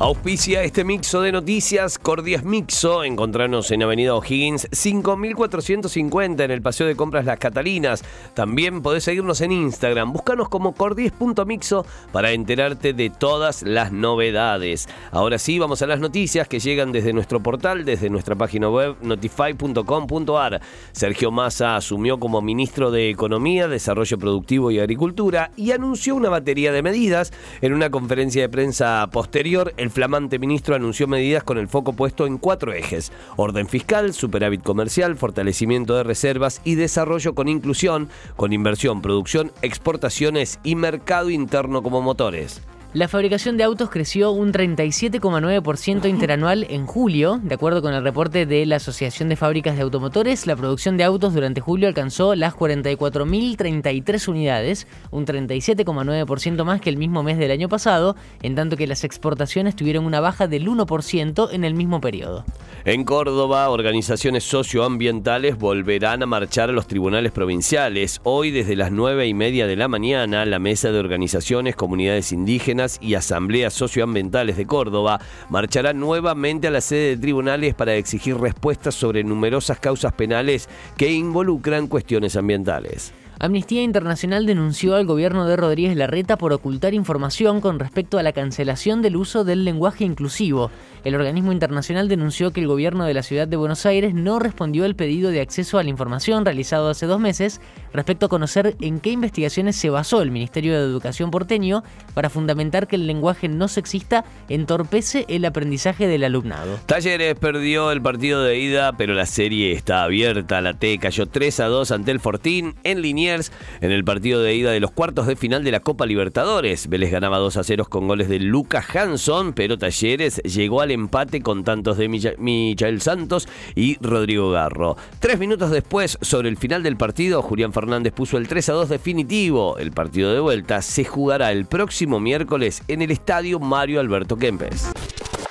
Auspicia este mixo de noticias, Cordias Mixo. Encontrarnos en Avenida O'Higgins 5450 en el Paseo de Compras Las Catalinas. También podés seguirnos en Instagram. Búscanos como cordies.mixo para enterarte de todas las novedades. Ahora sí, vamos a las noticias que llegan desde nuestro portal, desde nuestra página web notify.com.ar. Sergio Massa asumió como ministro de Economía, Desarrollo Productivo y Agricultura y anunció una batería de medidas en una conferencia de prensa posterior. El flamante ministro anunció medidas con el foco puesto en cuatro ejes. Orden fiscal, superávit comercial, fortalecimiento de reservas y desarrollo con inclusión, con inversión, producción, exportaciones y mercado interno como motores. La fabricación de autos creció un 37,9% interanual en julio. De acuerdo con el reporte de la Asociación de Fábricas de Automotores, la producción de autos durante julio alcanzó las 44.033 unidades, un 37,9% más que el mismo mes del año pasado, en tanto que las exportaciones tuvieron una baja del 1% en el mismo periodo. En Córdoba, organizaciones socioambientales volverán a marchar a los tribunales provinciales. Hoy, desde las 9 y media de la mañana, la Mesa de Organizaciones, Comunidades Indígenas, y Asambleas Socioambientales de Córdoba marcharán nuevamente a la sede de tribunales para exigir respuestas sobre numerosas causas penales que involucran cuestiones ambientales. Amnistía Internacional denunció al gobierno de Rodríguez Larreta por ocultar información con respecto a la cancelación del uso del lenguaje inclusivo. El organismo internacional denunció que el gobierno de la ciudad de Buenos Aires no respondió al pedido de acceso a la información realizado hace dos meses respecto a conocer en qué investigaciones se basó el Ministerio de Educación porteño para fundamentar que el lenguaje no sexista entorpece el aprendizaje del alumnado. Talleres perdió el partido de ida, pero la serie está abierta. La T cayó 3 a 2 ante el Fortín en línea en el partido de ida de los cuartos de final de la Copa Libertadores. Vélez ganaba 2 a 0 con goles de Lucas Hanson, pero Talleres llegó al empate con tantos de Michael Santos y Rodrigo Garro. Tres minutos después, sobre el final del partido, Julián Fernández puso el 3 a 2 definitivo. El partido de vuelta se jugará el próximo miércoles en el estadio Mario Alberto Kempes.